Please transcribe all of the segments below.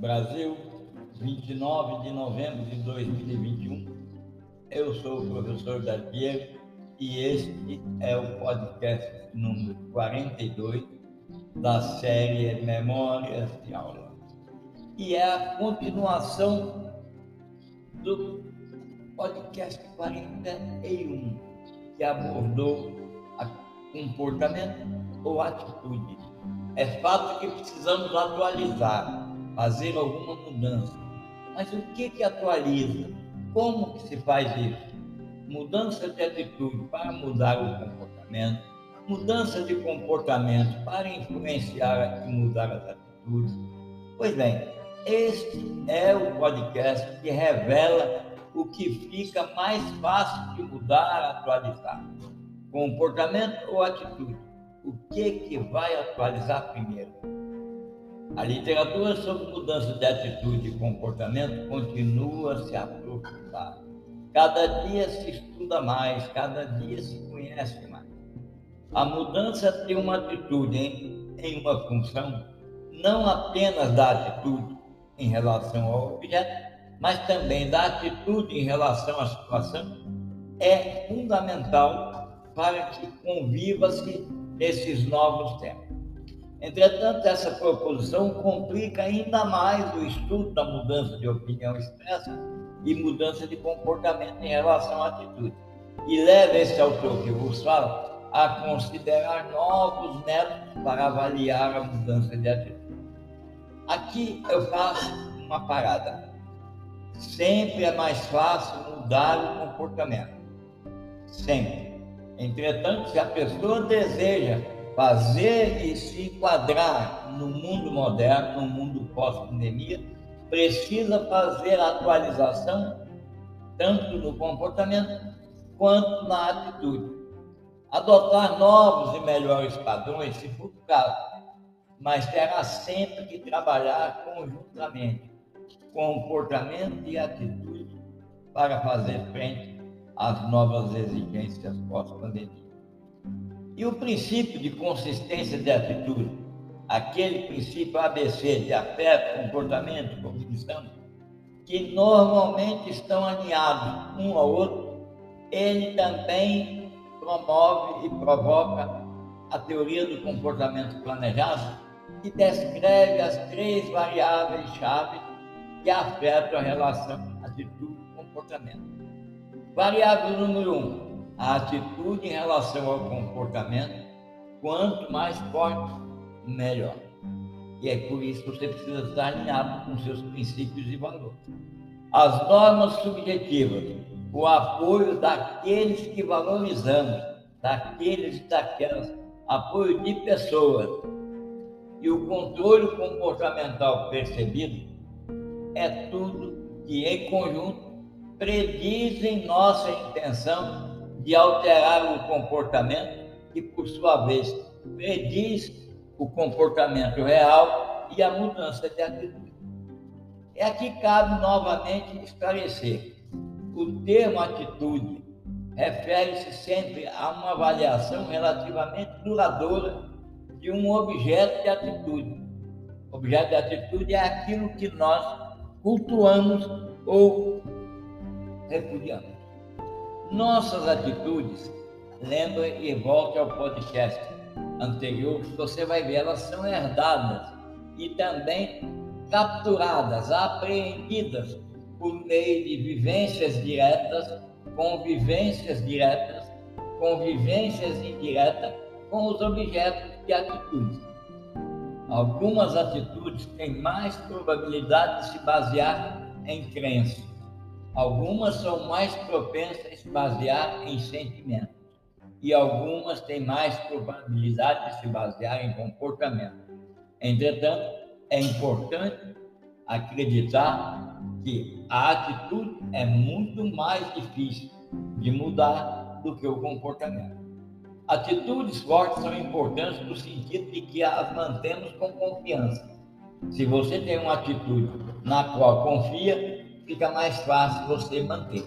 Brasil, 29 de novembro de 2021. Eu sou o professor Dadier e este é o podcast número 42 da série Memórias de Aula. E é a continuação do podcast 41, que abordou comportamento ou atitude. É fato que precisamos atualizar, fazer alguma mudança. Mas o que que atualiza? Como que se faz isso? Mudança de atitude para mudar o comportamento, mudança de comportamento para influenciar e mudar as atitudes. Pois bem, este é o podcast que revela o que fica mais fácil de mudar, atualizar. Comportamento ou atitude? O que, que vai atualizar primeiro? A literatura sobre mudança de atitude e comportamento continua a se aprofundar. Cada dia se estuda mais, cada dia se conhece mais. A mudança tem uma atitude em, em uma função, não apenas da atitude em relação ao objeto, mas também da atitude em relação à situação, é fundamental para que conviva-se nesses novos tempos. Entretanto, essa proposição complica ainda mais o estudo da mudança de opinião expressa e mudança de comportamento em relação à atitude, e leva esse autor que vos fala a considerar novos métodos para avaliar a mudança de atitude. Aqui eu faço uma parada. Sempre é mais fácil mudar o comportamento. Sempre. Entretanto, se a pessoa deseja fazer e se enquadrar no mundo moderno, no mundo pós-pandemia, precisa fazer atualização tanto no comportamento quanto na atitude. Adotar novos e melhores padrões, se for o caso, mas terá sempre que trabalhar conjuntamente, comportamento e atitude, para fazer frente às novas exigências pós-pandemia. E o princípio de consistência de atitude, aquele princípio ABC de afeto, comportamento, cognição, que normalmente estão alinhados um ao outro, ele também promove e provoca a teoria do comportamento planejado, que descreve as três variáveis-chave que afetam a relação atitude-comportamento. Variável número um, a atitude em relação ao comportamento, quanto mais forte, melhor. E é por isso que você precisa estar alinhado com seus princípios e valores. As normas subjetivas, o apoio daqueles que valorizamos, daqueles e daquelas, apoio de pessoas e o controle comportamental percebido é tudo que em conjunto predizem nossa intenção de alterar o comportamento, que por sua vez prediz o comportamento real e a mudança de atitude. É aqui cabe novamente esclarecer. O termo atitude refere-se sempre a uma avaliação relativamente duradoura de um objeto de atitude. Objeto de atitude é aquilo que nós cultuamos ou repudiamos. Nossas atitudes, lembra e volte ao podcast anterior, você vai ver, elas são herdadas e também capturadas, apreendidas por meio de vivências diretas, convivências diretas, convivências indiretas com os objetos de atitudes. Algumas atitudes têm mais probabilidade de se basear em crenças Algumas são mais propensas a se basear em sentimentos e algumas têm mais probabilidade de se basear em comportamento. Entretanto, é importante acreditar que a atitude é muito mais difícil de mudar do que o comportamento. Atitudes fortes são importantes no sentido de que as mantemos com confiança. Se você tem uma atitude na qual confia, fica mais fácil você manter.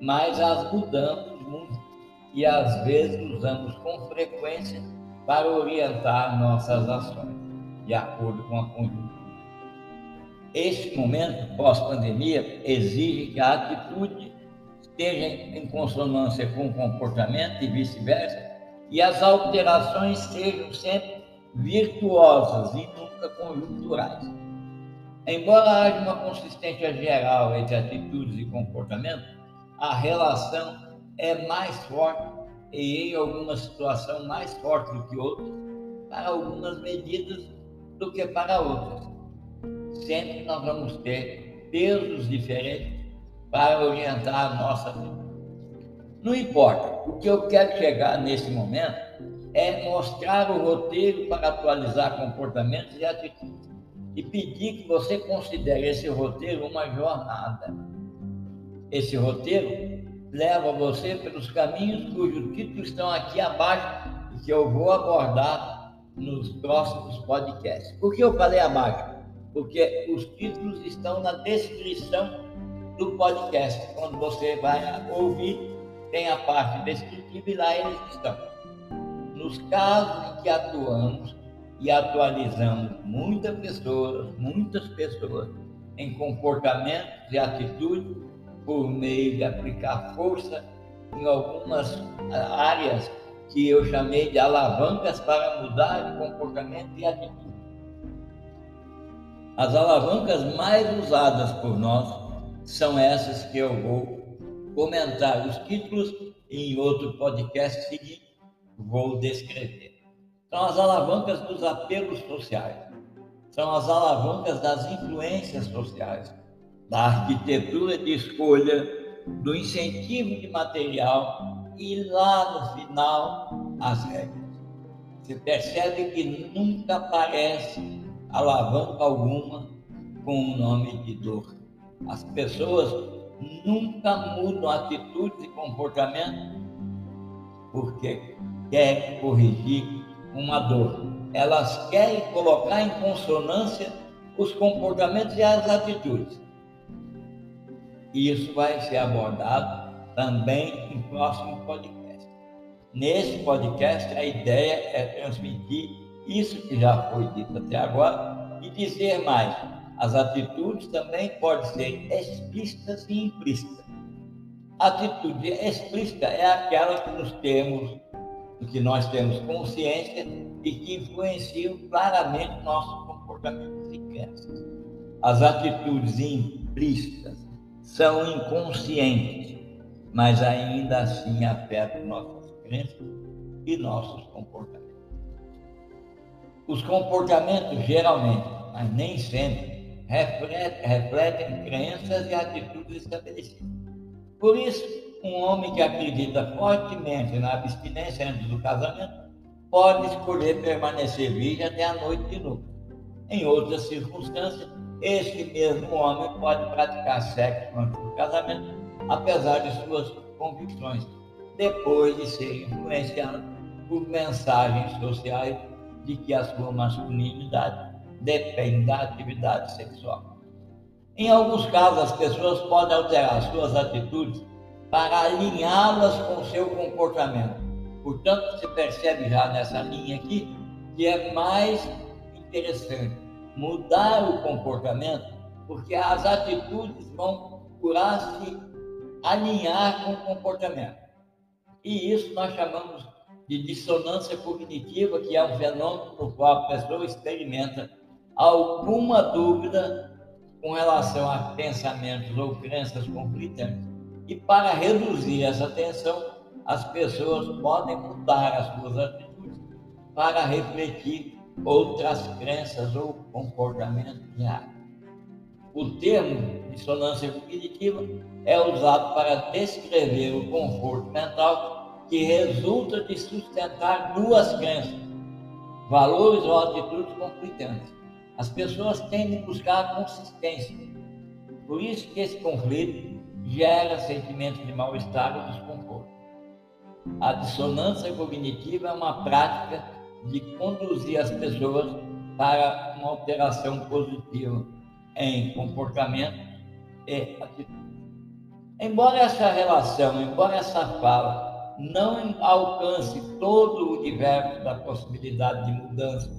Mas as mudamos muito e às vezes usamos com frequência para orientar nossas ações, de acordo com a conjuntura. esse momento pós-pandemia exige que a atitude esteja em consonância com o comportamento e vice-versa, e as alterações sejam sempre virtuosas e nunca conjunturais. Embora haja uma consistência geral entre atitudes e comportamento, a relação é mais forte e em alguma situação mais forte do que outras, para algumas medidas do que para outras. Sempre nós vamos ter pesos diferentes para orientar a nossa vida. Não importa, o que eu quero chegar nesse momento é mostrar o roteiro para atualizar comportamentos e atitudes e pedir que você considere esse roteiro uma jornada. Esse roteiro leva você pelos caminhos cujos títulos estão aqui abaixo e que eu vou abordar nos próximos podcasts. Por que eu falei abaixo? Porque os títulos estão na descrição do podcast. Quando você vai ouvir, tem a parte descritiva e lá eles estão. Nos casos em que atuamos e atualizamos muitas pessoas, muitas pessoas em comportamentos e atitudes por meio de aplicar força em algumas áreas que eu chamei de alavancas para mudar de comportamento e atitude. As alavancas mais usadas por nós são essas que eu vou comentar os títulos e em outro podcast seguinte vou descrever. São as alavancas dos apelos sociais, são as alavancas das influências sociais, da arquitetura de escolha, do incentivo de material e lá no final as regras. Você percebe que nunca aparece alavanca alguma com o nome de dor. As pessoas nunca mudam atitudes e comportamento porque querem corrigir uma dor. Elas querem colocar em consonância os comportamentos e as atitudes. E isso vai ser abordado também em próximo podcast. Nesse podcast, a ideia é transmitir isso que já foi dito até agora e dizer mais as atitudes também podem ser explícitas e implícitas. atitude explícita é aquela que nos temos, que nós temos consciência e que influenciam claramente nossos comportamentos e crenças. As atitudes implícitas são inconscientes, mas ainda assim afetam nossas crenças e nossos comportamentos. Os comportamentos geralmente, mas nem sempre, refletem crenças e atitudes estabelecidas. Por isso, um homem que acredita fortemente na abstinência antes do casamento pode escolher permanecer virgem até a noite de novo. Em outras circunstâncias, este mesmo homem pode praticar sexo antes do casamento, apesar de suas convicções, depois de ser influenciado por mensagens sociais de que a sua masculinidade depende da atividade sexual. Em alguns casos, as pessoas podem alterar suas atitudes para alinhá-las com seu comportamento. Portanto, se percebe já nessa linha aqui que é mais interessante mudar o comportamento, porque as atitudes vão procurar se alinhar com o comportamento. E isso nós chamamos de dissonância cognitiva, que é um fenômeno no qual a pessoa experimenta alguma dúvida com relação a pensamentos ou crenças conflitantes. E para reduzir essa tensão, as pessoas podem mudar as suas atitudes para refletir outras crenças ou comportamentos reais. O termo dissonância cognitiva é usado para descrever o conforto mental que resulta de sustentar duas crenças, valores ou atitudes conflitantes. As pessoas tendem a buscar consistência. Por isso que esse conflito gera sentimentos de mal-estar ou desconforto. A dissonância cognitiva é uma prática de conduzir as pessoas para uma alteração positiva em comportamento e atitude. Embora essa relação, embora essa fala não alcance todo o universo da possibilidade de mudança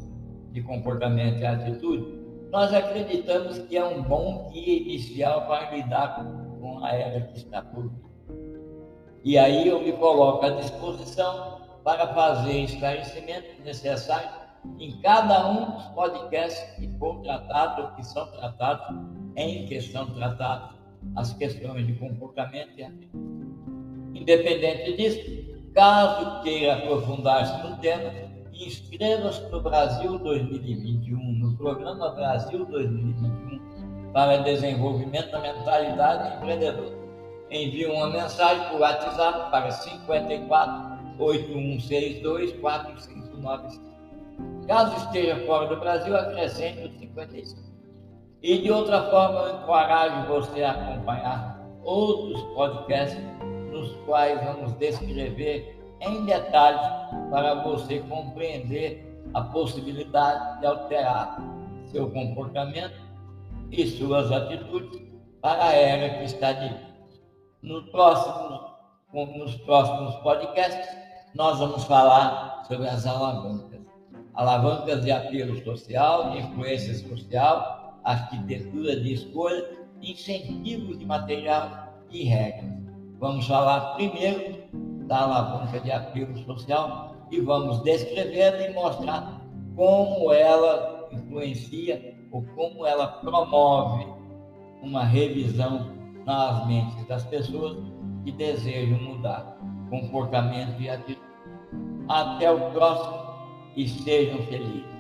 de comportamento e atitude, nós acreditamos que é um bom guia inicial para lidar com a era que está por vir. E aí eu me coloco à disposição para fazer esclarecimentos necessários em cada um dos podcasts que for tratado ou que são tratados, em que são tratados as questões de comportamento e atitude. Independente disso, caso queira aprofundar-se no tema, inscreva-se no Brasil 2021, no programa Brasil 2021 para desenvolvimento da mentalidade empreendedora. Envie uma mensagem por WhatsApp para 54 8162 4595. Caso esteja fora do Brasil, acrescente o 55. E de outra forma, eu encorajo você a acompanhar outros podcasts nos quais vamos descrever em detalhes para você compreender a possibilidade de alterar seu comportamento e suas atitudes para a era que está de no próximo, nos próximos podcasts, nós vamos falar sobre as alavancas. Alavancas de apelo social, de influência social, arquitetura de escolha, incentivos de material e regras. Vamos falar primeiro da alavanca de apelo social e vamos descrevê-la e mostrar como ela influencia ou como ela promove uma revisão nas mentes das pessoas que desejam mudar comportamento e atitude. Até o próximo e sejam felizes.